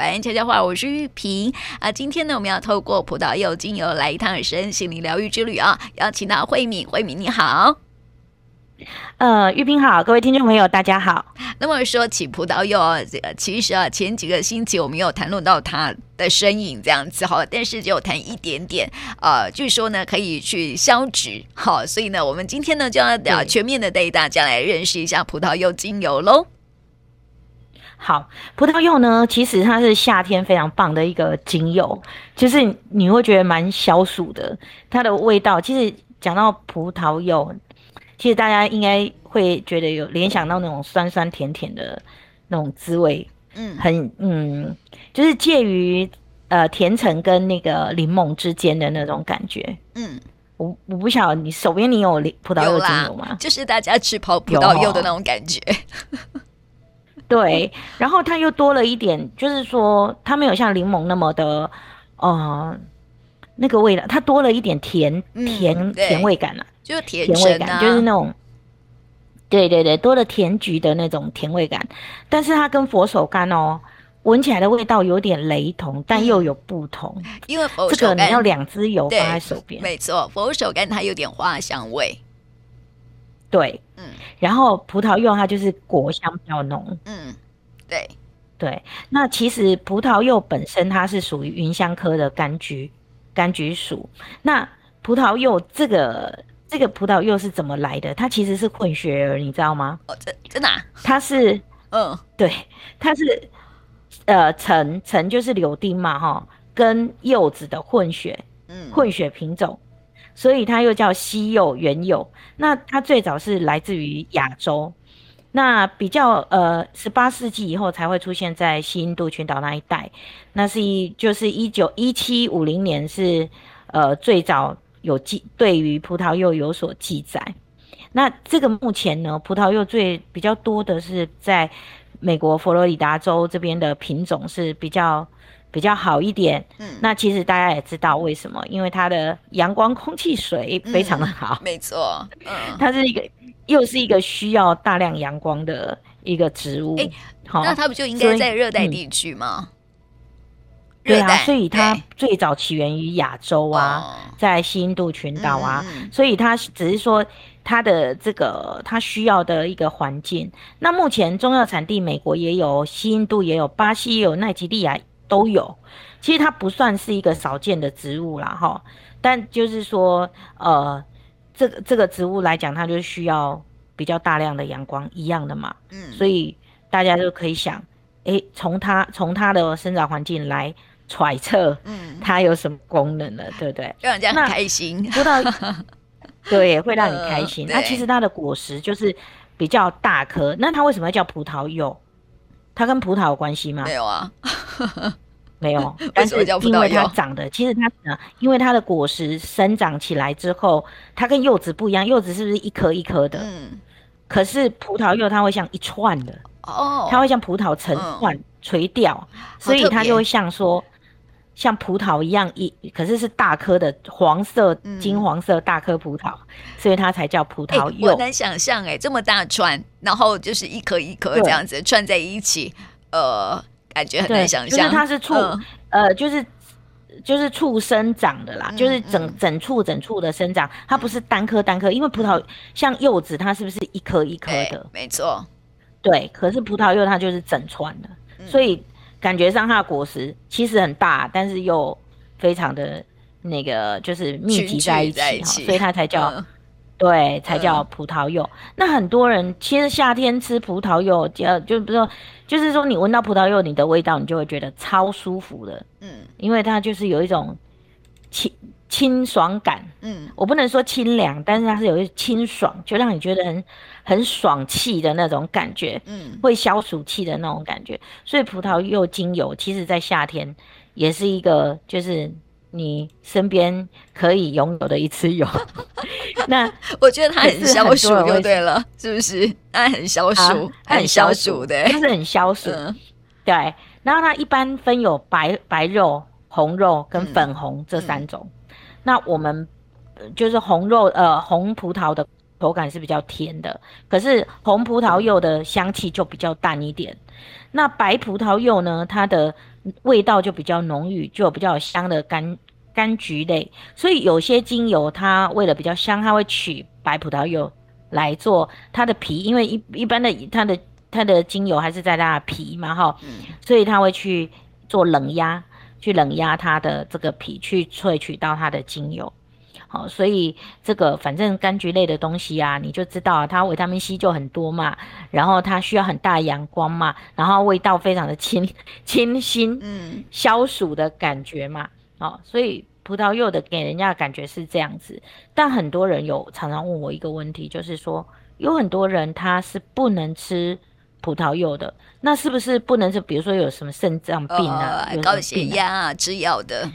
百安悄悄话，我是玉萍啊。今天呢，我们要透过葡萄柚精油来一趟身心灵疗愈之旅啊。邀请到慧敏，慧敏你好。呃，玉萍好，各位听众朋友大家好。那么说起葡萄柚啊，这其实啊，前几个星期我们有谈论到它的身影这样子哈，但是只有谈一点点。呃，据说呢可以去消脂，好，所以呢，我们今天呢就要要全面的带大家来认识一下葡萄柚精油喽。好，葡萄柚呢，其实它是夏天非常棒的一个精油，就是你会觉得蛮消暑的。它的味道，其实讲到葡萄柚，其实大家应该会觉得有联想到那种酸酸甜甜的那种滋味，嗯，很嗯，就是介于呃甜橙跟那个柠檬之间的那种感觉，嗯，我我不晓得你手边你有葡萄柚精油吗？就是大家吃泡葡萄柚的那种感觉。对，然后它又多了一点，就是说它没有像柠檬那么的，呃，那个味道，它多了一点甜甜、嗯、甜味感啊，就是甜、啊、甜味感，就是那种，对对对，多了甜橘的那种甜味感，但是它跟佛手柑哦，闻起来的味道有点雷同，但又有不同，嗯、因为佛手柑，这个你要两支油放在手边，没错，佛手柑它有点花香味。对，嗯，然后葡萄柚它就是果香比较浓，嗯，对，对。那其实葡萄柚本身它是属于芸香科的柑橘，柑橘属。那葡萄柚这个这个葡萄柚是怎么来的？它其实是混血儿，你知道吗？哦，真真的？它是，嗯，对，它是，呃，橙橙就是柳丁嘛，哈，跟柚子的混血，嗯，混血品种。所以它又叫西柚、原柚。那它最早是来自于亚洲，那比较呃，十八世纪以后才会出现在西印度群岛那一带。那是一就是一九一七五零年是呃最早有记对于葡萄柚有所记载。那这个目前呢，葡萄柚最比较多的是在美国佛罗里达州这边的品种是比较。比较好一点，嗯，那其实大家也知道为什么，因为它的阳光、空气、水非常的好，嗯、没错，嗯，它是一个又是一个需要大量阳光的一个植物，欸、好，那它不就应该在热带地区吗？嗯、对啊，所以它最早起源于亚洲啊，在西印度群岛啊，嗯、所以它只是说它的这个它需要的一个环境。那目前中药产地美国也有，西印度也有，巴西也有，奈及利亚。都有，其实它不算是一个少见的植物啦，哈。但就是说，呃，这个这个植物来讲，它就需要比较大量的阳光，一样的嘛。嗯。所以大家就可以想，诶，从它从它的生长环境来揣测，嗯，它有什么功能呢？对不对？让人家很开心。葡萄，对，会让你开心。那、呃、其实它的果实就是比较大颗。那它为什么要叫葡萄柚？它跟葡萄有关系吗？没有啊。没有，但是因为它长得，其实它，因为它的果实生长起来之后，它跟柚子不一样，柚子是不是一颗一颗的？嗯。可是葡萄柚它会像一串的哦，它会像葡萄成串垂掉，所以它就会像说像葡萄一样一，可是是大颗的黄色金黄色大颗葡萄，所以它才叫葡萄柚。我能想象哎，这么大串，然后就是一颗一颗这样子串在一起，呃。感觉很难想象，就是它是簇，嗯、呃，就是就是簇生长的啦，嗯、就是整整簇整簇的生长，它不是单颗单颗，因为葡萄像柚子，它是不是一颗一颗的？没错，对。可是葡萄柚它就是整串的，嗯、所以感觉上它的果实其实很大，但是又非常的那个，就是密集在一起，一起所以它才叫。嗯对，才叫葡萄柚。嗯、那很多人其实夏天吃葡萄柚，就就比如说，就是说你闻到葡萄柚，你的味道你就会觉得超舒服的。嗯，因为它就是有一种清清爽感。嗯，我不能说清凉，但是它是有一清爽，就让你觉得很很爽气的那种感觉。嗯，会消暑气的那种感觉。所以葡萄柚精油其实在夏天也是一个就是。你身边可以拥有的一支油，那我觉得它很消暑就对了，是不是？它很消暑，它很消暑的，它是很消暑。对，然后它一般分有白白肉、红肉跟粉红这三种。那我们就是红肉，呃，红葡萄的口感是比较甜的。可是红葡萄柚的香气就比较淡一点。那白葡萄柚呢，它的味道就比较浓郁，就比较香的柑柑橘类。所以有些精油它为了比较香，它会取白葡萄柚来做它的皮，因为一一般的它的它的精油还是在它的皮嘛，哈，所以它会去做冷压。去冷压它的这个皮，去萃取到它的精油，好，所以这个反正柑橘类的东西啊，你就知道啊，它维他命 C 就很多嘛，然后它需要很大阳光嘛，然后味道非常的清 清新，嗯，消暑的感觉嘛，好，所以葡萄柚的给人家的感觉是这样子，但很多人有常常问我一个问题，就是说有很多人他是不能吃。葡萄柚的，那是不是不能是？比如说有什么肾脏病啊，哦、高血压啊，吃药的。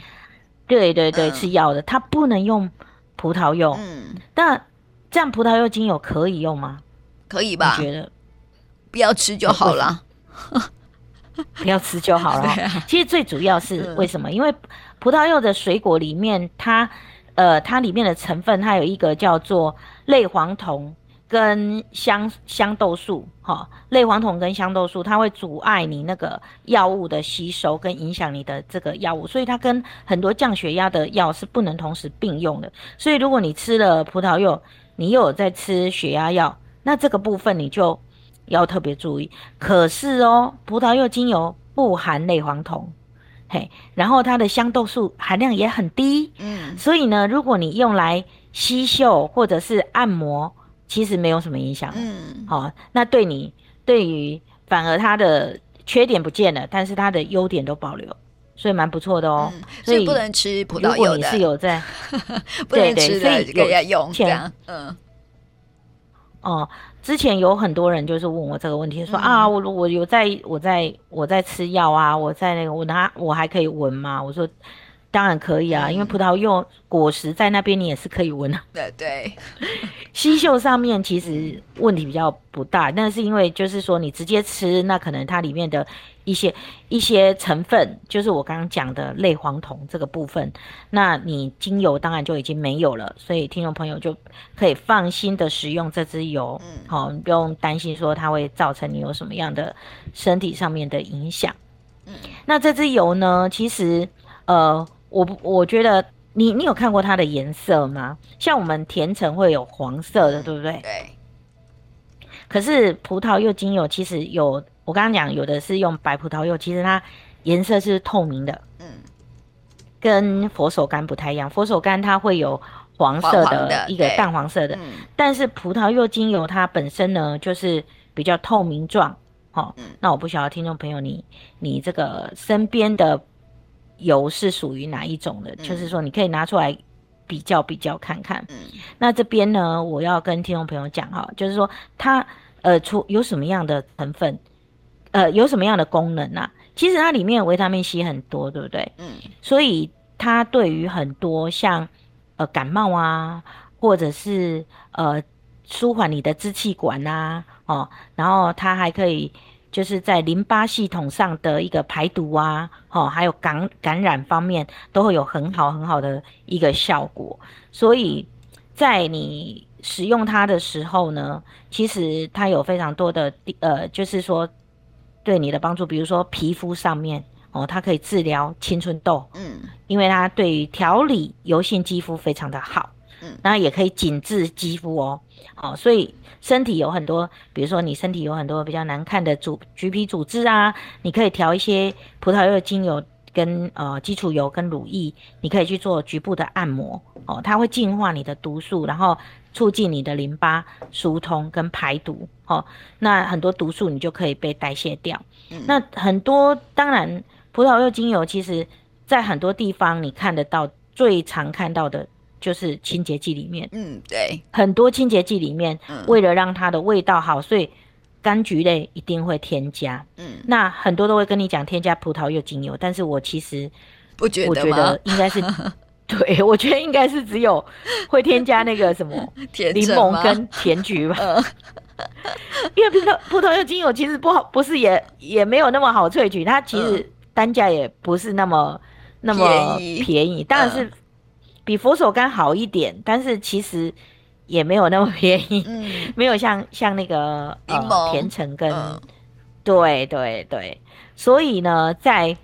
对对对，吃药的，它不能用葡萄柚。嗯，那这样葡萄柚精油可以用吗？可以吧？你觉得 不要吃就好了，不要吃就好了。其实最主要是为什么？因为葡萄柚的水果里面，它呃，它里面的成分，它有一个叫做类黄酮。跟香香豆素，哈，类黄酮跟香豆素，它会阻碍你那个药物的吸收，跟影响你的这个药物，所以它跟很多降血压的药是不能同时并用的。所以如果你吃了葡萄柚，你又有在吃血压药，那这个部分你就要特别注意。可是哦，葡萄柚精油不含类黄酮，嘿，然后它的香豆素含量也很低，嗯，所以呢，如果你用来吸嗅或者是按摩。其实没有什么影响，嗯，好、哦，那对你对于反而他的缺点不见了，但是他的优点都保留，所以蛮不错的哦。嗯、所以不能吃葡萄柚的，如果你是有在 不能吃的，可以用这样，嗯，哦，之前有很多人就是问我这个问题，说、嗯、啊，我我有在我在我在吃药啊，我在那个我拿我还可以闻吗？我说。当然可以啊，因为葡萄柚果实在那边，你也是可以闻啊。对 对，吸嗅上面其实问题比较不大，但是因为就是说你直接吃，那可能它里面的一些一些成分，就是我刚刚讲的类黄酮这个部分，那你精油当然就已经没有了，所以听众朋友就可以放心的使用这支油，嗯，好，你不用担心说它会造成你有什么样的身体上面的影响。嗯，那这支油呢，其实呃。我我觉得你你有看过它的颜色吗？像我们甜橙会有黄色的，对不对？对。可是葡萄柚精油其实有，我刚刚讲有的是用白葡萄柚，其实它颜色是透明的。嗯。跟佛手柑不太一样，佛手柑它会有黄色的一个淡黄色的，但是葡萄柚精油它本身呢就是比较透明状。好，那我不晓得听众朋友你你这个身边的。油是属于哪一种的？嗯、就是说，你可以拿出来比较比较看看。嗯，那这边呢，我要跟听众朋友讲哈，就是说它呃，出有什么样的成分，呃，有什么样的功能啊？其实它里面维他命 C 很多，对不对？嗯，所以它对于很多像呃感冒啊，或者是呃舒缓你的支气管啊，哦，然后它还可以。就是在淋巴系统上的一个排毒啊，哦，还有感感染方面都会有很好很好的一个效果。所以在你使用它的时候呢，其实它有非常多的呃，就是说对你的帮助，比如说皮肤上面哦，它可以治疗青春痘，嗯，因为它对于调理油性肌肤非常的好，嗯，那也可以紧致肌肤哦，哦，所以。身体有很多，比如说你身体有很多比较难看的组橘皮组织啊，你可以调一些葡萄柚精油跟呃基础油跟乳液，你可以去做局部的按摩哦，它会净化你的毒素，然后促进你的淋巴疏通跟排毒哦。那很多毒素你就可以被代谢掉。嗯、那很多当然葡萄柚精油其实在很多地方你看得到，最常看到的。就是清洁剂里面，嗯，对，很多清洁剂里面，嗯，为了让它的味道好，所以柑橘类一定会添加，嗯，那很多都会跟你讲添加葡萄柚精油，但是我其实不觉得，我觉得应该是，对，我觉得应该是只有会添加那个什么 柠檬跟甜橘吧，因为葡萄葡萄柚精油其实不好，不是也也没有那么好萃取，它其实单价也不是那么那么便宜，当然是。比佛手柑好一点，但是其实也没有那么便宜，嗯、没有像像那个甜橙跟，嗯、对对对，所以呢，在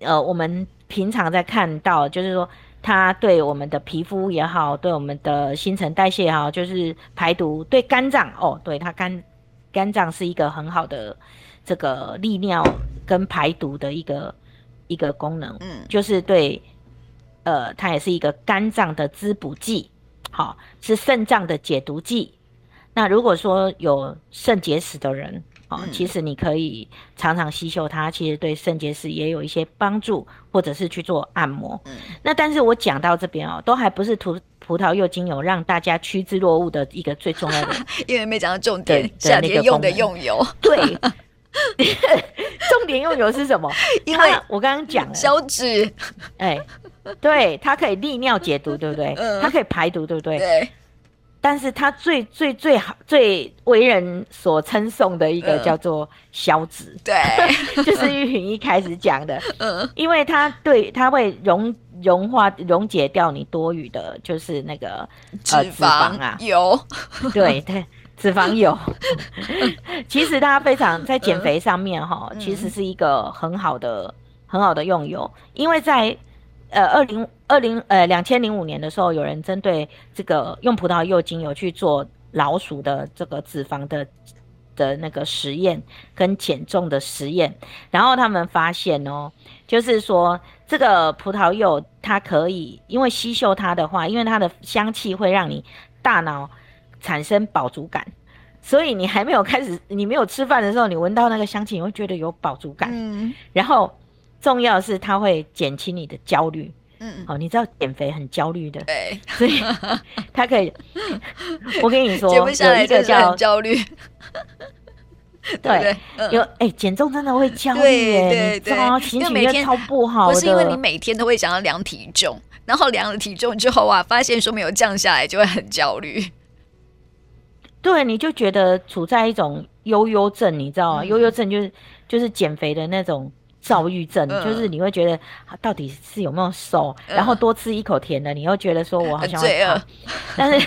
呃我们平常在看到，就是说它对我们的皮肤也好，对我们的新陈代谢也好，就是排毒，对肝脏哦，对它肝肝脏是一个很好的这个利尿跟排毒的一个一个功能，嗯，就是对，呃，它也是一个肝脏的滋补剂。好，是肾脏的解毒剂。那如果说有肾结石的人，哦，嗯、其实你可以常常吸嗅它，其实对肾结石也有一些帮助，或者是去做按摩。嗯、那但是我讲到这边哦，都还不是葡葡萄柚精油让大家趋之若鹜的一个最重要的，因为没讲到重点，夏天用的用油。对，重点用油是什么？因为我刚刚讲了消脂，哎。对，它可以利尿解毒，对不对？嗯，它可以排毒，对不对？对。但是它最最最好、最为人所称颂的一个叫做消脂，对，就是玉萍一开始讲的，嗯，因为它对它会溶融化溶解掉你多余的，就是那个脂肪，啊油，对对，脂肪油。其实它非常在减肥上面哈，嗯、其实是一个很好的很好的用油，因为在。呃，二零二零呃两千零五年的时候，有人针对这个用葡萄柚精油去做老鼠的这个脂肪的的那个实验跟减重的实验，然后他们发现哦，就是说这个葡萄柚它可以，因为吸嗅它的话，因为它的香气会让你大脑产生饱足感，所以你还没有开始，你没有吃饭的时候，你闻到那个香气，你会觉得有饱足感，嗯，然后。重要的是，它会减轻你的焦虑。嗯，好，你知道减肥很焦虑的，对，所以 它可以。我跟你说，有一个叫焦虑。对，有哎，减重真的会焦虑，对对对，心情就超不好。不是因为你每天都会想要量体重，然后量了体重之后啊，发现说没有降下来，就会很焦虑。对，你就觉得处在一种悠悠症，你知道吗？悠悠症就是就是减肥的那种。躁郁症、嗯、就是你会觉得到底是有没有瘦，嗯、然后多吃一口甜的，你又觉得说我好像会胖，但是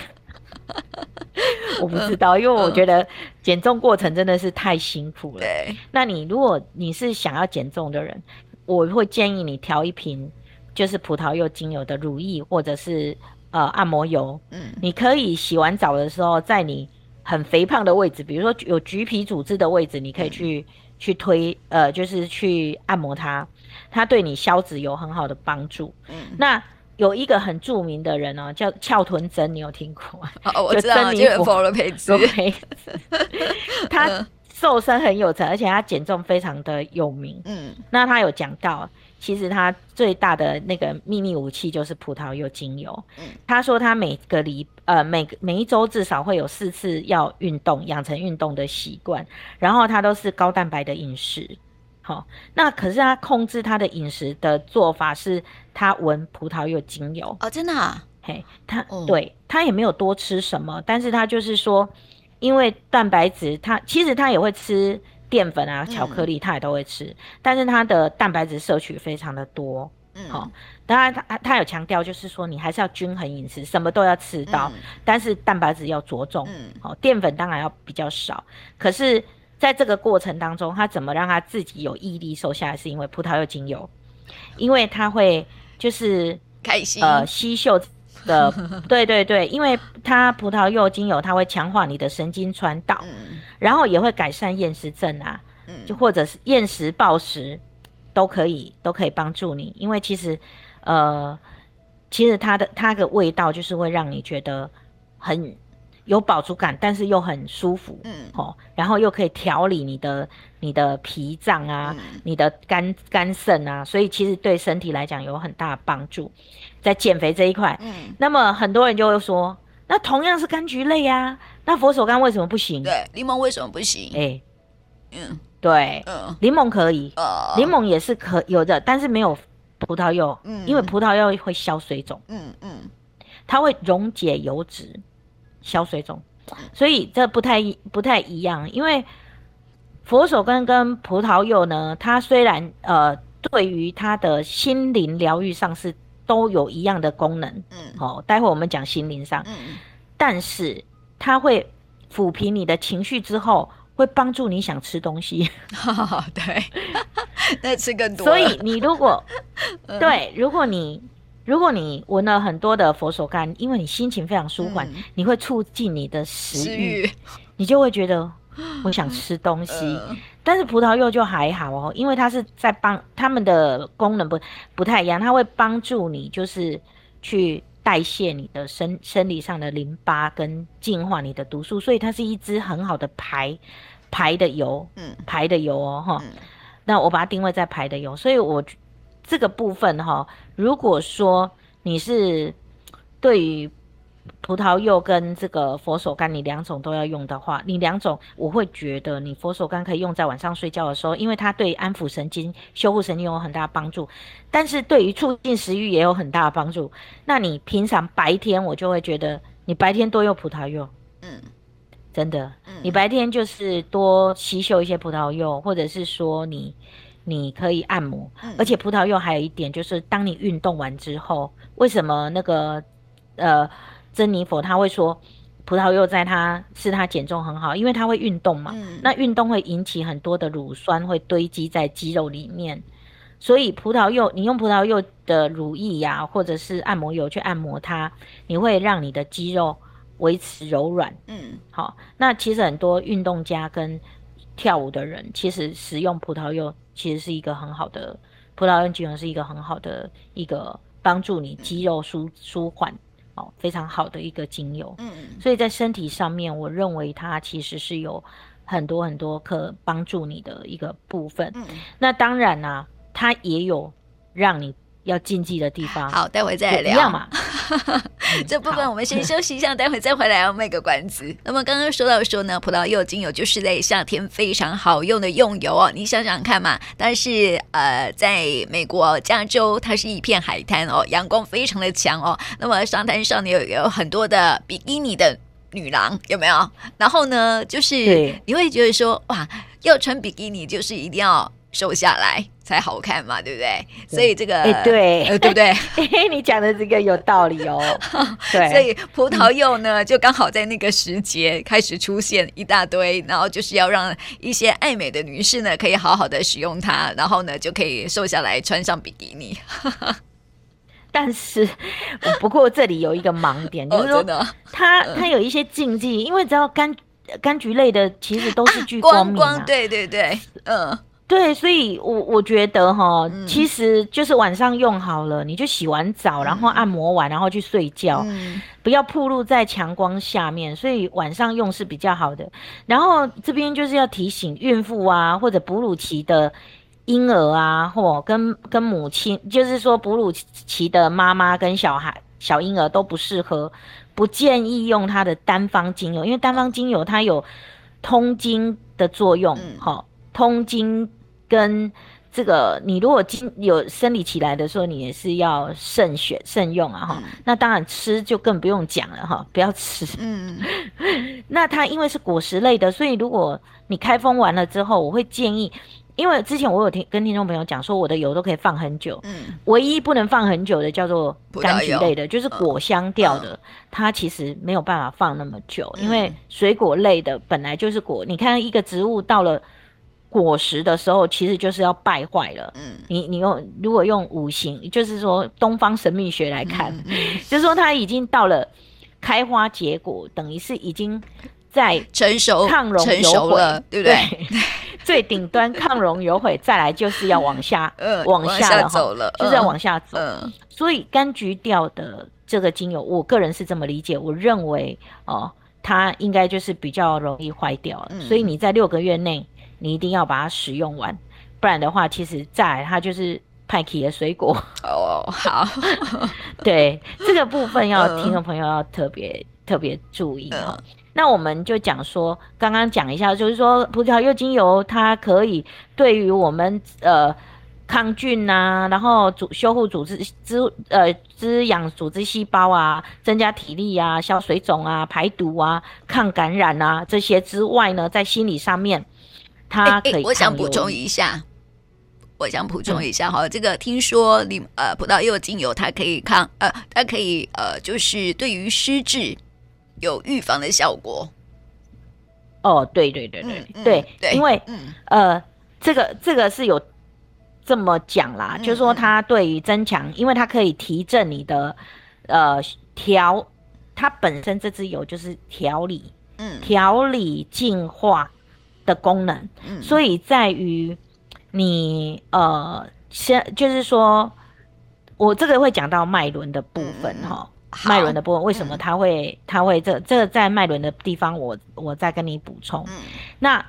我不知道，因为我觉得减重过程真的是太辛苦了。对，那你如果你是想要减重的人，我会建议你调一瓶就是葡萄柚精油的乳液或者是呃按摩油。嗯，你可以洗完澡的时候，在你很肥胖的位置，比如说有橘皮组织的位置，你可以去。嗯去推呃，就是去按摩它，它对你消脂有很好的帮助。嗯，那有一个很著名的人哦，叫翘臀针，你有听过吗？哦，我知道，就是佛罗培兹。他瘦身很有成，而且他减重非常的有名。嗯，那他有讲到。其实他最大的那个秘密武器就是葡萄柚精油。嗯，他说他每个礼呃每每一周至少会有四次要运动，养成运动的习惯。然后他都是高蛋白的饮食。好、哦，那可是他控制他的饮食的做法是，他闻葡萄柚精油。哦，真的啊？嘿，他、哦、对他也没有多吃什么，但是他就是说，因为蛋白质，他其实他也会吃。淀粉啊，巧克力，他也都会吃，嗯、但是他的蛋白质摄取非常的多。嗯，好、哦，当然他他有强调，就是说你还是要均衡饮食，什么都要吃到，嗯、但是蛋白质要着重。嗯，好、哦，淀粉当然要比较少。可是在这个过程当中，他怎么让他自己有毅力瘦下来？是因为葡萄柚精油，因为它会就是开心呃吸嗅。的 对对对，因为它葡萄柚精油，它会强化你的神经传导，嗯、然后也会改善厌食症啊，嗯、就或者是厌食暴食，都可以都可以帮助你。因为其实，呃，其实它的它的味道就是会让你觉得很有饱足感，但是又很舒服，嗯，哦，然后又可以调理你的你的脾脏啊，嗯、你的肝肝肾啊，所以其实对身体来讲有很大的帮助，在减肥这一块。嗯，那么很多人就会说，那同样是柑橘类啊，那佛手柑为什么不行？对，柠檬为什么不行？哎、欸，嗯，对，嗯，柠檬可以，呃，柠檬也是可有的，但是没有葡萄柚，嗯，因为葡萄柚会消水肿，嗯嗯，它会溶解油脂。消水肿，所以这不太不太一样。因为佛手柑跟葡萄柚呢，它虽然呃对于它的心灵疗愈上是都有一样的功能，嗯，好、哦，待会我们讲心灵上，嗯，但是它会抚平你的情绪之后，会帮助你想吃东西。对，那吃更多。所以你如果 对，如果你如果你闻了很多的佛手柑，因为你心情非常舒缓，嗯、你会促进你的食欲，你就会觉得我想吃东西。呃、但是葡萄柚就还好哦，因为它是在帮它们的功能不不太一样，它会帮助你就是去代谢你的生生理上的淋巴跟净化你的毒素，所以它是一支很好的排排的油，嗯，排的油哦哈。嗯、那我把它定位在排的油，所以我。这个部分哈，如果说你是对于葡萄柚跟这个佛手柑，你两种都要用的话，你两种我会觉得你佛手柑可以用在晚上睡觉的时候，因为它对安抚神经、修复神经有很大的帮助，但是对于促进食欲也有很大的帮助。那你平常白天我就会觉得你白天多用葡萄柚，嗯，真的，你白天就是多吸收一些葡萄柚，或者是说你。你可以按摩，而且葡萄柚还有一点就是，当你运动完之后，为什么那个呃珍妮佛他会说葡萄柚在它是它减重很好，因为它会运动嘛。嗯、那运动会引起很多的乳酸会堆积在肌肉里面，所以葡萄柚你用葡萄柚的乳液呀、啊，或者是按摩油去按摩它，你会让你的肌肉维持柔软。嗯，好，那其实很多运动家跟跳舞的人，其实使用葡萄柚。其实是一个很好的葡萄柚精油，是一个很好的一个帮助你肌肉舒舒缓哦，非常好的一个精油。嗯嗯。所以在身体上面，我认为它其实是有很多很多可帮助你的一个部分。嗯。那当然啦、啊，它也有让你要禁忌的地方。好，待会再聊。一样嘛。这部分我们先休息一下，待会再回来要卖个关子。那么刚刚说到说呢，葡萄柚精油就是在夏天非常好用的用油哦。你想想看嘛，但是呃，在美国加州，它是一片海滩哦，阳光非常的强哦。那么沙滩上呢有有很多的比基尼的女郎，有没有？然后呢，就是你会觉得说哇，要穿比基尼就是一定要瘦下来。才好看嘛，对不对？对，所以这个，欸、对、呃，对不对？你讲的这个有道理哦。对，所以葡萄柚呢，就刚好在那个时节开始出现一大堆，然后就是要让一些爱美的女士呢，可以好好的使用它，然后呢，就可以瘦下来，穿上比基尼。但是，不过这里有一个盲点，就是说，它它有一些禁忌，因为只要柑柑橘类的，其实都是具光敏、啊、光光，对对对，嗯。对，所以我我觉得哈，其实就是晚上用好了，嗯、你就洗完澡，然后按摩完，然后去睡觉，嗯、不要暴露在强光下面。所以晚上用是比较好的。然后这边就是要提醒孕妇啊，或者哺乳期的婴儿啊，或跟跟母亲，就是说哺乳期的妈妈跟小孩、小婴儿都不适合，不建议用它的单方精油，因为单方精油它有通经的作用，哈、嗯，通经。跟这个，你如果经有生理起来的时候，你也是要慎选慎用啊哈。嗯、那当然吃就更不用讲了哈，不要吃。嗯，那它因为是果实类的，所以如果你开封完了之后，我会建议，因为之前我有听跟听众朋友讲说，我的油都可以放很久。嗯，唯一不能放很久的叫做柑橘类的，就是果香调的，嗯、它其实没有办法放那么久，嗯、因为水果类的本来就是果，你看一个植物到了。果实的时候，其实就是要败坏了。嗯，你你用如果用五行，就是说东方神秘学来看，嗯嗯、就是说它已经到了开花结果，等于是已经在成熟、抗溶、成熟了，对不对？对最顶端抗溶有悔，再来就是要往下，嗯、往下了，走了，就是要往下走。嗯、所以柑橘调的这个精油，我个人是这么理解，我认为哦，它应该就是比较容易坏掉，嗯、所以你在六个月内。你一定要把它使用完，不然的话，其实再来它就是派克的水果哦。好，对这个部分要听众朋友要特别、呃、特别注意哈。呃、那我们就讲说，刚刚讲一下，就是说葡萄柚精油它可以对于我们呃抗菌啊，然后组修复组织滋呃滋养组织细胞啊，增加体力啊，消水肿啊，排毒啊，抗感染啊这些之外呢，在心理上面。它可以、欸欸。我想补充一下，我想补充一下哈，嗯、这个听说你呃葡萄柚精油它可以抗呃，它可以呃，就是对于失智有预防的效果。哦，对对对对、嗯、对，对，因为、嗯、呃，这个这个是有这么讲啦，嗯、就是说它对于增强，因为它可以提振你的呃调，它本身这支油就是调理，嗯，调理净化的功能，嗯，所以在于你呃，先就是说，我这个会讲到脉轮的部分哈。嗯脉轮的部分，为什么它会、嗯、它会这这个、在脉轮的地方我，我我再跟你补充。嗯、那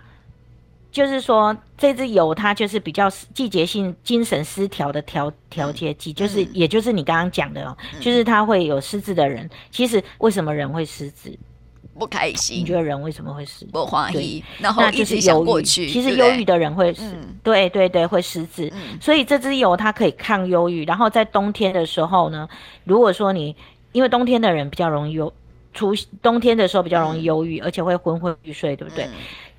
就是说，这支油它就是比较季节性精神失调的调调节剂，就是、嗯、也就是你刚刚讲的哦、就是它会有失智的人。其实为什么人会失智？不开心。你觉得人为什么会失？不怀疑，然后一直想过去。其实忧郁的人会，死、对对对，会失智。嗯、所以这支油它可以抗忧郁。然后在冬天的时候呢，如果说你因为冬天的人比较容易忧，出冬天的时候比较容易忧郁，嗯、而且会昏昏欲睡，对不对？嗯、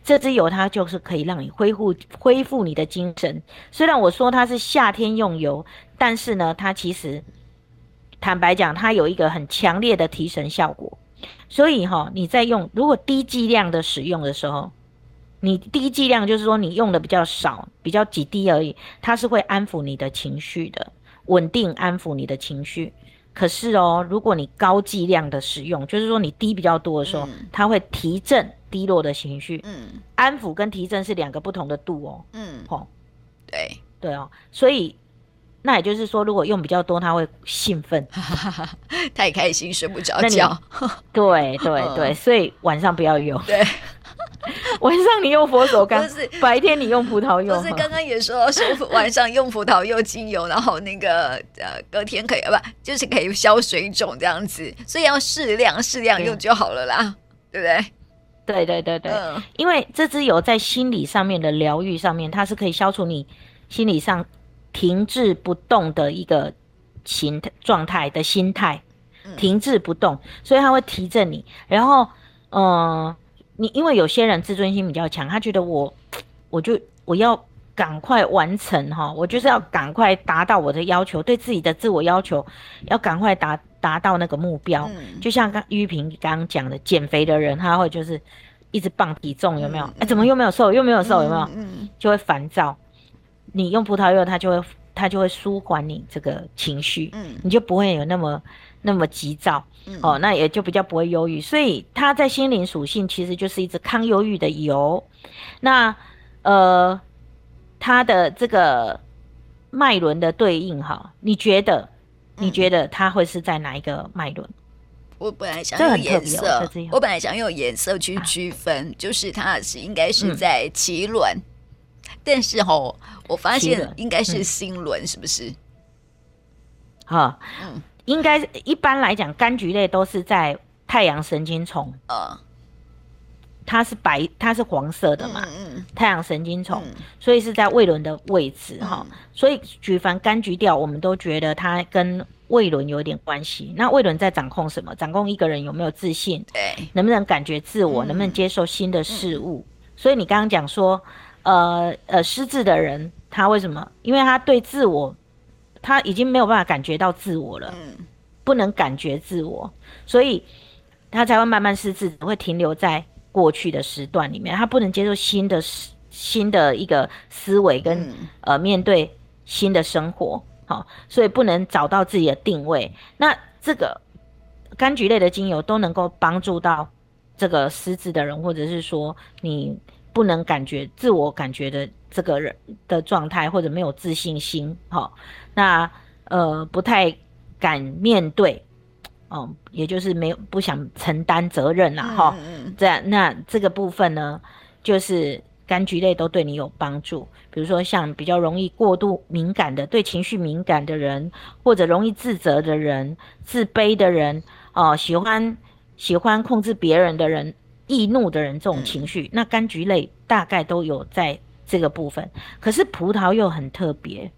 这支油它就是可以让你恢复恢复你的精神。虽然我说它是夏天用油，但是呢，它其实坦白讲，它有一个很强烈的提神效果。所以哈，你在用如果低剂量的使用的时候，你低剂量就是说你用的比较少，比较几滴而已，它是会安抚你的情绪的，稳定安抚你的情绪。可是哦，如果你高剂量的使用，就是说你滴比较多的时候，嗯、它会提振低落的情绪。嗯，安抚跟提振是两个不同的度哦。嗯，哦，对对哦，所以那也就是说，如果用比较多，他会兴奋，太开心睡不着觉。对对对，嗯、所以晚上不要用。对。晚上你用佛手柑，是白天你用葡萄柚。不是刚刚也说说晚上用葡萄柚精油，然后那个呃隔天可以不就是可以消水肿这样子，所以要适量适量用就好了啦，对，对不对？对对对对，嗯、因为这支油在心理上面的疗愈上面，它是可以消除你心理上停滞不动的一个形状态的心态，停滞不动，所以他会提振你，然后嗯。呃你因为有些人自尊心比较强，他觉得我，我就我要赶快完成哈，我就是要赶快达到我的要求，对自己的自我要求要赶快达达到那个目标。嗯、就像刚玉萍刚刚讲的，减肥的人他会就是一直磅体重，有没有？哎、怎么又没有瘦，又没有瘦，有没有？就会烦躁。你用葡萄柚，它就会它就会舒缓你这个情绪，嗯，你就不会有那么。那么急躁，嗯、哦，那也就比较不会忧郁，所以它在心灵属性其实就是一支抗忧郁的油。那呃，它的这个脉轮的对应哈，你觉得？你觉得它会是在哪一个脉轮？我本来想用颜色，哦、我本来想用颜色去区分，啊、就是它是应该是在脐轮，嗯、但是哦，我发现应该是新轮，嗯、是不是？好，嗯。应该一般来讲，柑橘类都是在太阳神经丛。呃，它是白，它是黄色的嘛。嗯嗯。太阳神经丛，嗯、所以是在胃轮的位置哈。嗯、所以举凡柑橘调，我们都觉得它跟胃轮有点关系。那胃轮在掌控什么？掌控一个人有没有自信？对。能不能感觉自我？嗯、能不能接受新的事物？嗯、所以你刚刚讲说，呃呃，失智的人他为什么？因为他对自我。他已经没有办法感觉到自我了，嗯，不能感觉自我，所以他才会慢慢失智，会停留在过去的时段里面。他不能接受新的新的一个思维跟、嗯、呃面对新的生活，好，所以不能找到自己的定位。那这个柑橘类的精油都能够帮助到这个失智的人，或者是说你不能感觉自我感觉的这个人的状态，或者没有自信心，好。那呃不太敢面对，哦，也就是没有不想承担责任啦，哈、嗯。这样那这个部分呢，就是柑橘类都对你有帮助。比如说像比较容易过度敏感的，对情绪敏感的人，或者容易自责的人、自卑的人，哦，喜欢喜欢控制别人的人、易怒的人这种情绪，嗯、那柑橘类大概都有在这个部分。可是葡萄又很特别。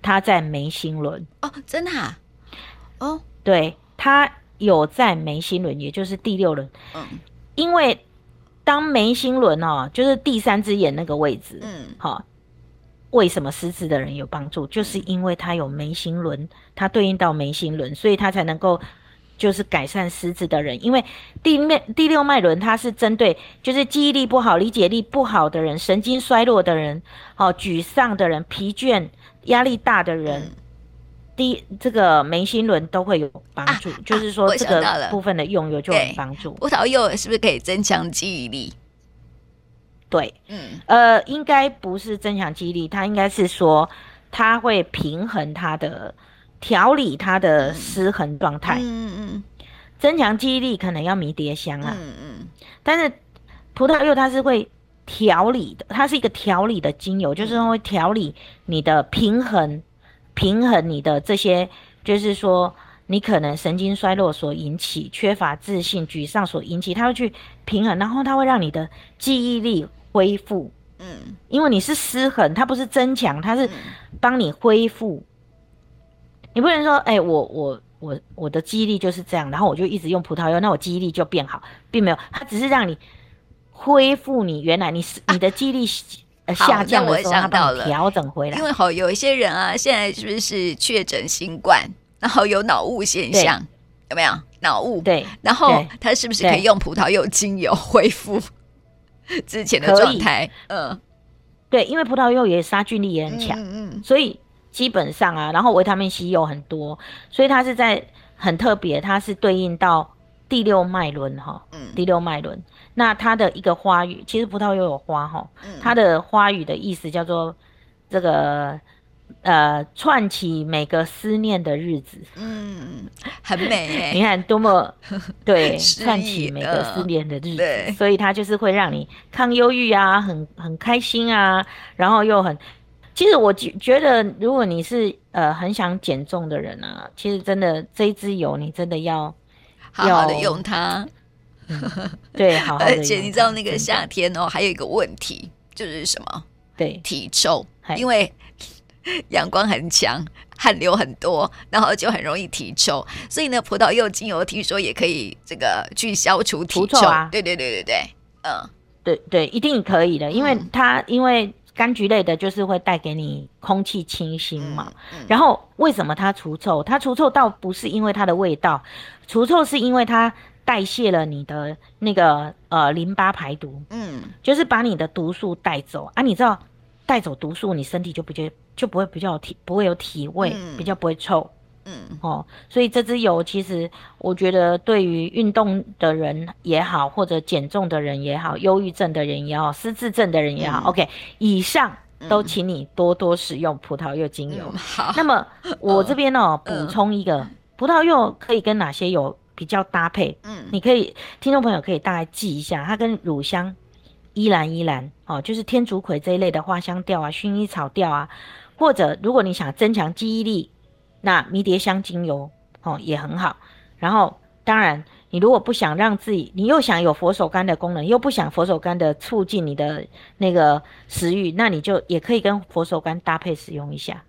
它在眉心轮哦，真的啊？哦，对，它有在眉心轮，也就是第六轮。嗯，因为当眉心轮哦，就是第三只眼那个位置。嗯，好、哦，为什么失智的人有帮助？就是因为它有眉心轮，它对应到眉心轮，所以它才能够就是改善失智的人，因为第面第六脉轮它是针对就是记忆力不好、理解力不好的人、神经衰弱的人、好、哦、沮丧的人、疲倦、压力大的人，嗯、第这个眉心轮都会有帮助、啊。就是说这个部分的用油就有帮助。葡萄柚是不是可以增强记忆力？对，嗯，呃，应该不是增强记忆力，它应该是说它会平衡它的。调理它的失衡状态，嗯嗯，增强记忆力可能要迷迭香啊，嗯嗯，但是葡萄柚它是会调理的，它是一个调理的精油，就是会调理你的平衡，平衡你的这些，就是说你可能神经衰弱所引起、缺乏自信、沮丧所引起，它会去平衡，然后它会让你的记忆力恢复，嗯，因为你是失衡，它不是增强，它是帮你恢复。你不能说，哎、欸，我我我我的记忆力就是这样，然后我就一直用葡萄柚，那我记忆力就变好，并没有，它只是让你恢复你原来你是你的记忆力 呃下降的时候，它帮你调整回来。因为好有一些人啊，现在是不是确诊新冠，然后有脑雾现象，有没有脑雾？对，然后他是不是可以用葡萄柚精油恢复 之前的状态？嗯，对，因为葡萄柚也杀菌力也很强，嗯嗯，所以。基本上啊，然后维他命 C 有很多，所以它是在很特别，它是对应到第六脉轮哈，嗯，第六脉轮。那它的一个花语，其实葡萄又有花哈，它的花语的意思叫做这个呃串起每个思念的日子，嗯，很美，你看多么对，串起每个思念的日子，所以它就是会让你抗忧郁啊，很很开心啊，然后又很。其实我觉觉得，如果你是呃很想减重的人啊，其实真的这一支油你真的要好好的用它。嗯、对，好好的用。而且你知道那个夏天哦，还有一个问题就是什么？对，体臭，因为 阳光很强，汗流很多，然后就很容易体臭。所以呢，葡萄柚精油听说也可以这个去消除体臭啊。对对对对对，嗯，对对，一定可以的，因为它、嗯、因为。柑橘类的，就是会带给你空气清新嘛。嗯嗯、然后为什么它除臭？它除臭倒不是因为它的味道，除臭是因为它代谢了你的那个呃淋巴排毒。嗯，就是把你的毒素带走啊。你知道带走毒素，你身体就不就就不会比较有体不会有体味，嗯、比较不会臭。嗯哦，所以这支油其实我觉得对于运动的人也好，或者减重的人也好，忧郁症的人也好，失智症的人也好，嗯，OK，以上都请你多多使用葡萄柚精油。嗯，好，那么我这边呢，哦，补充一个，葡萄柚可以跟哪些油比较搭配？嗯，你可以听众朋友可以大概记一下，它跟乳香、依兰依兰哦，就是天竺葵这一类的花香调啊，薰衣草调啊，或者如果你想增强记忆力。那迷迭香精油哦也很好，然后当然你如果不想让自己，你又想有佛手柑的功能，又不想佛手柑的促进你的那个食欲，那你就也可以跟佛手柑搭配使用一下，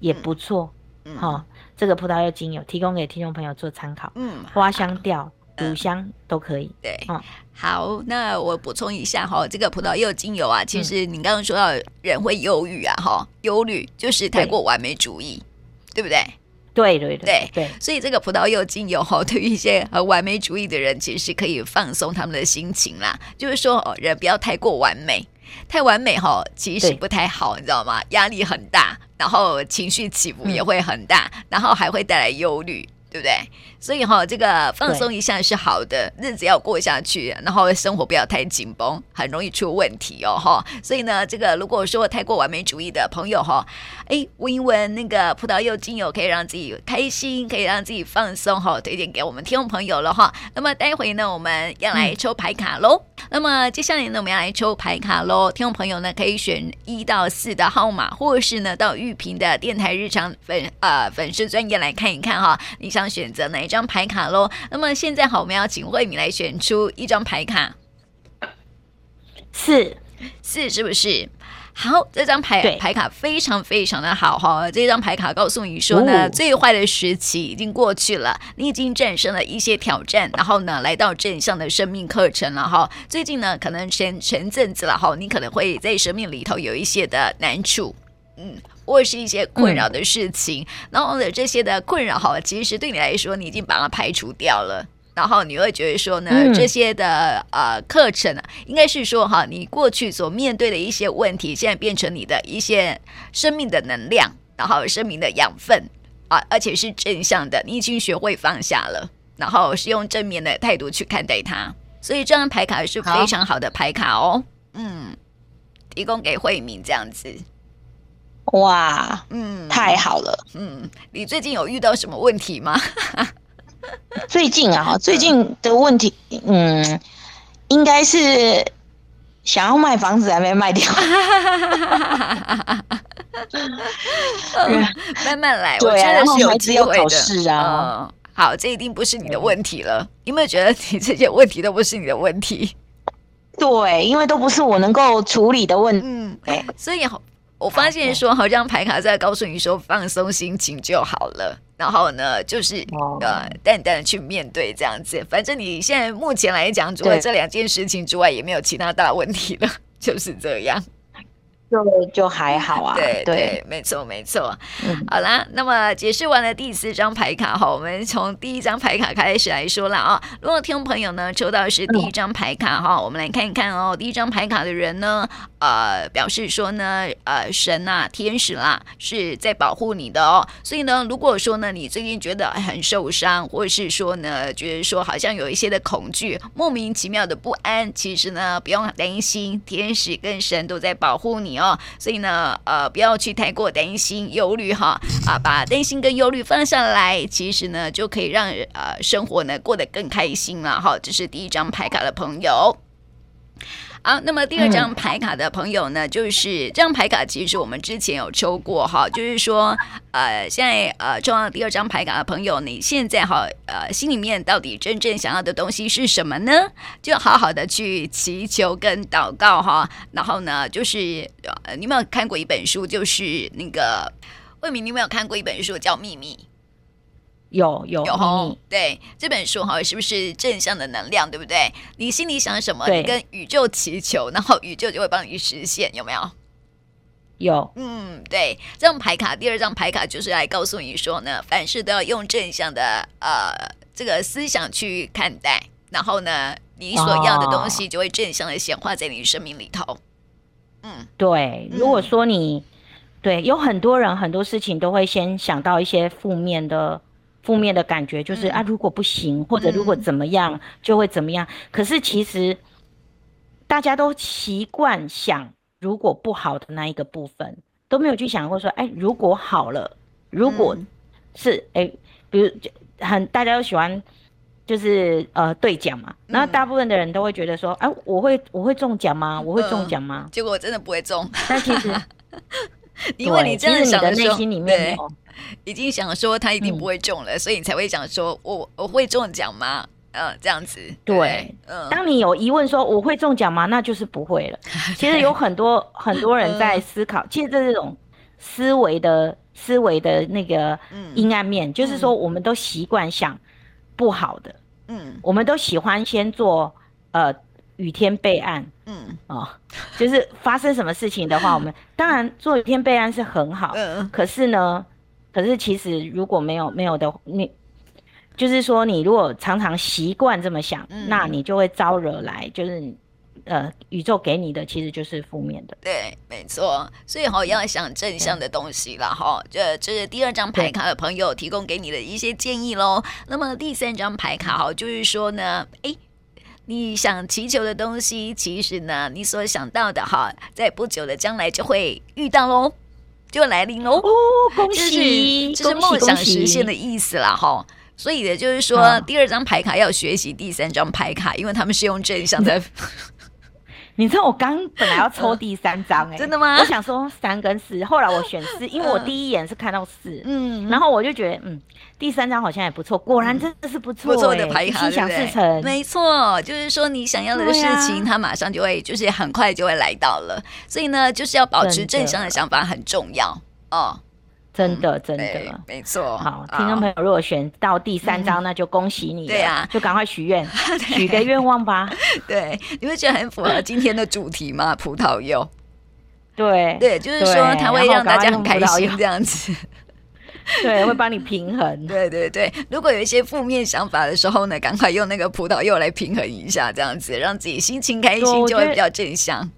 也不错。嗯，哈、哦，这个葡萄柚精油提供给听众朋友做参考。嗯，花香调、乳香都可以。对，嗯，好，那我补充一下哈，这个葡萄柚精油啊，其实你刚刚说到人会忧郁啊，哈，忧虑就是太过完美主义。对不对？对对对对，所以这个葡萄柚精油哈，对于一些呃完美主义的人，其实是可以放松他们的心情啦。就是说，哦，人不要太过完美，太完美哈，其实不太好，你知道吗？压力很大，然后情绪起伏也会很大，嗯、然后还会带来忧虑。对不对？所以哈，这个放松一下是好的，日子要过下去，然后生活不要太紧绷，很容易出问题哦哈。所以呢，这个如果说太过完美主义的朋友哈，哎，闻一闻那个葡萄柚精油，可以让自己开心，可以让自己放松哈，推荐给我们听众朋友了哈。那么待会呢，我们要来抽牌卡喽。嗯、那么接下来呢，我们要来抽牌卡喽。听众朋友呢，可以选一到四的号码，或者是呢，到玉屏的电台日常粉呃粉丝专页来看一看哈。你想选择哪一张牌卡喽？那么现在好，我们要请慧敏来选出一张牌卡，四四是不是？好，这张牌牌卡非常非常的好哈。这张牌卡告诉你说呢，哦、最坏的时期已经过去了，你已经战胜了一些挑战，然后呢，来到正向的生命课程了哈。最近呢，可能前前阵子了哈，你可能会在生命里头有一些的难处。嗯，或是一些困扰的事情，嗯、然后呢，这些的困扰哈，其实对你来说，你已经把它排除掉了。然后你会觉得说呢，嗯、这些的呃课程啊，应该是说哈，你过去所面对的一些问题，现在变成你的一些生命的能量，然后生命的养分啊，而且是正向的，你已经学会放下了，然后是用正面的态度去看待它，所以这张牌卡是非常好的牌卡哦。嗯，提供给慧敏这样子。哇，嗯，太好了。嗯，你最近有遇到什么问题吗？最近啊，最近的问题，嗯，应该是想要卖房子还没卖掉。慢慢来，对啊，我觉得是有机会的。是啊，好，这一定不是你的问题了。有没有觉得你这些问题都不是你的问题？对，因为都不是我能够处理的问题。嗯，所以我发现说，好像牌卡在告诉你说，放松心情就好了。然后呢，就是呃，淡淡的去面对这样子。反正你现在目前来讲，除了这两件事情之外，也没有其他大问题了，就是这样。就就还好啊，对对，没错没错。嗯、好啦，那么解释完了第四张牌卡哈，我们从第一张牌卡开始来说了啊。如果听众朋友呢抽到的是第一张牌卡哈，我们来看一看哦。第一张牌卡的人呢，呃，表示说呢，呃，神啊，天使啦，是在保护你的哦。所以呢，如果说呢，你最近觉得很受伤，或者是说呢，觉得说好像有一些的恐惧，莫名其妙的不安，其实呢，不用担心，天使跟神都在保护你哦。所以呢，呃，不要去太过担心、忧虑哈，啊，把担心跟忧虑放下来，其实呢，就可以让呃生活呢过得更开心了哈。这是第一张牌卡的朋友。好，那么第二张牌卡的朋友呢，嗯、就是这张牌卡，其实我们之前有抽过哈，就是说，呃，现在呃抽到第二张牌卡的朋友，你现在哈，呃，心里面到底真正想要的东西是什么呢？就好好的去祈求跟祷告哈，然后呢，就是呃，你有没有看过一本书？就是那个魏明，你有没有看过一本书叫《秘密》？有有有吼，对这本书哈，是不是正向的能量，对不对？你心里想什么，你跟宇宙祈求，然后宇宙就会帮你实现，有没有？有，嗯，对，这张牌卡，第二张牌卡就是来告诉你说呢，凡事都要用正向的呃这个思想去看待，然后呢，你所要的东西就会正向的显化在你生命里头。嗯，对，如果说你、嗯、对有很多人很多事情都会先想到一些负面的。负面的感觉就是、嗯、啊，如果不行，或者如果怎么样，就会怎么样。嗯、可是其实大家都习惯想如果不好的那一个部分，都没有去想过说，哎，如果好了，如果是哎，比如很大家都喜欢就是呃兑奖嘛，然后大部分的人都会觉得说，哎，我会我会中奖吗？我会中奖吗？结果我真的不会中。但其实 因为你真的想的内心里面 已经想说他一定不会中了，嗯、所以你才会想说我我会中奖吗？嗯，这样子。对，嗯，当你有疑问说我会中奖吗？那就是不会了。其实有很多很多人在思考，其实这种思维的思维的那个阴暗面，嗯、就是说我们都习惯想不好的，嗯，我们都喜欢先做呃雨天备案，嗯哦，就是发生什么事情的话，我们当然做雨天备案是很好，嗯，可是呢。可是其实如果没有没有的，你就是说你如果常常习惯这么想，嗯、那你就会招惹来，就是呃宇宙给你的其实就是负面的。对，没错。所以哈要想正向的东西了哈，这这、就是第二张牌卡的朋友提供给你的一些建议喽。那么第三张牌卡哈就是说呢，哎，你想祈求的东西，其实呢你所想到的哈，在不久的将来就会遇到喽。就来临喽！哦，恭喜！这是梦想实现的意思啦，哈。所以也，就是说，第二张牌卡要学习第三张牌卡，因为他们是用正向的。你知道我刚本来要抽第三张哎，真的吗？我想说三跟四，后来我选四，因为我第一眼是看到四，嗯，然后我就觉得嗯，第三张好像也不错，果然真的是不错，不错的排行，心想事成，没错，就是说你想要的事情，它马上就会，就是很快就会来到了，所以呢，就是要保持正向的想法很重要哦，真的真的，没错。好，听众朋友，如果选到第三张，那就恭喜你，对啊，就赶快许愿，许个愿望吧。对，你会觉得很符合今天的主题吗？葡萄柚。对对，就是说它会让大家很开心这样子。对，会帮你平衡。对对对，如果有一些负面想法的时候呢，赶快用那个葡萄柚来平衡一下，这样子让自己心情开心，就会比较正向。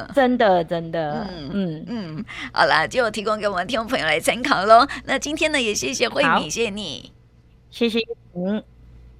嗯，真的真的，嗯嗯。嗯，好啦，就提供给我们听众朋友来参考喽。那今天呢，也谢谢慧敏，谢谢你，谢谢。嗯。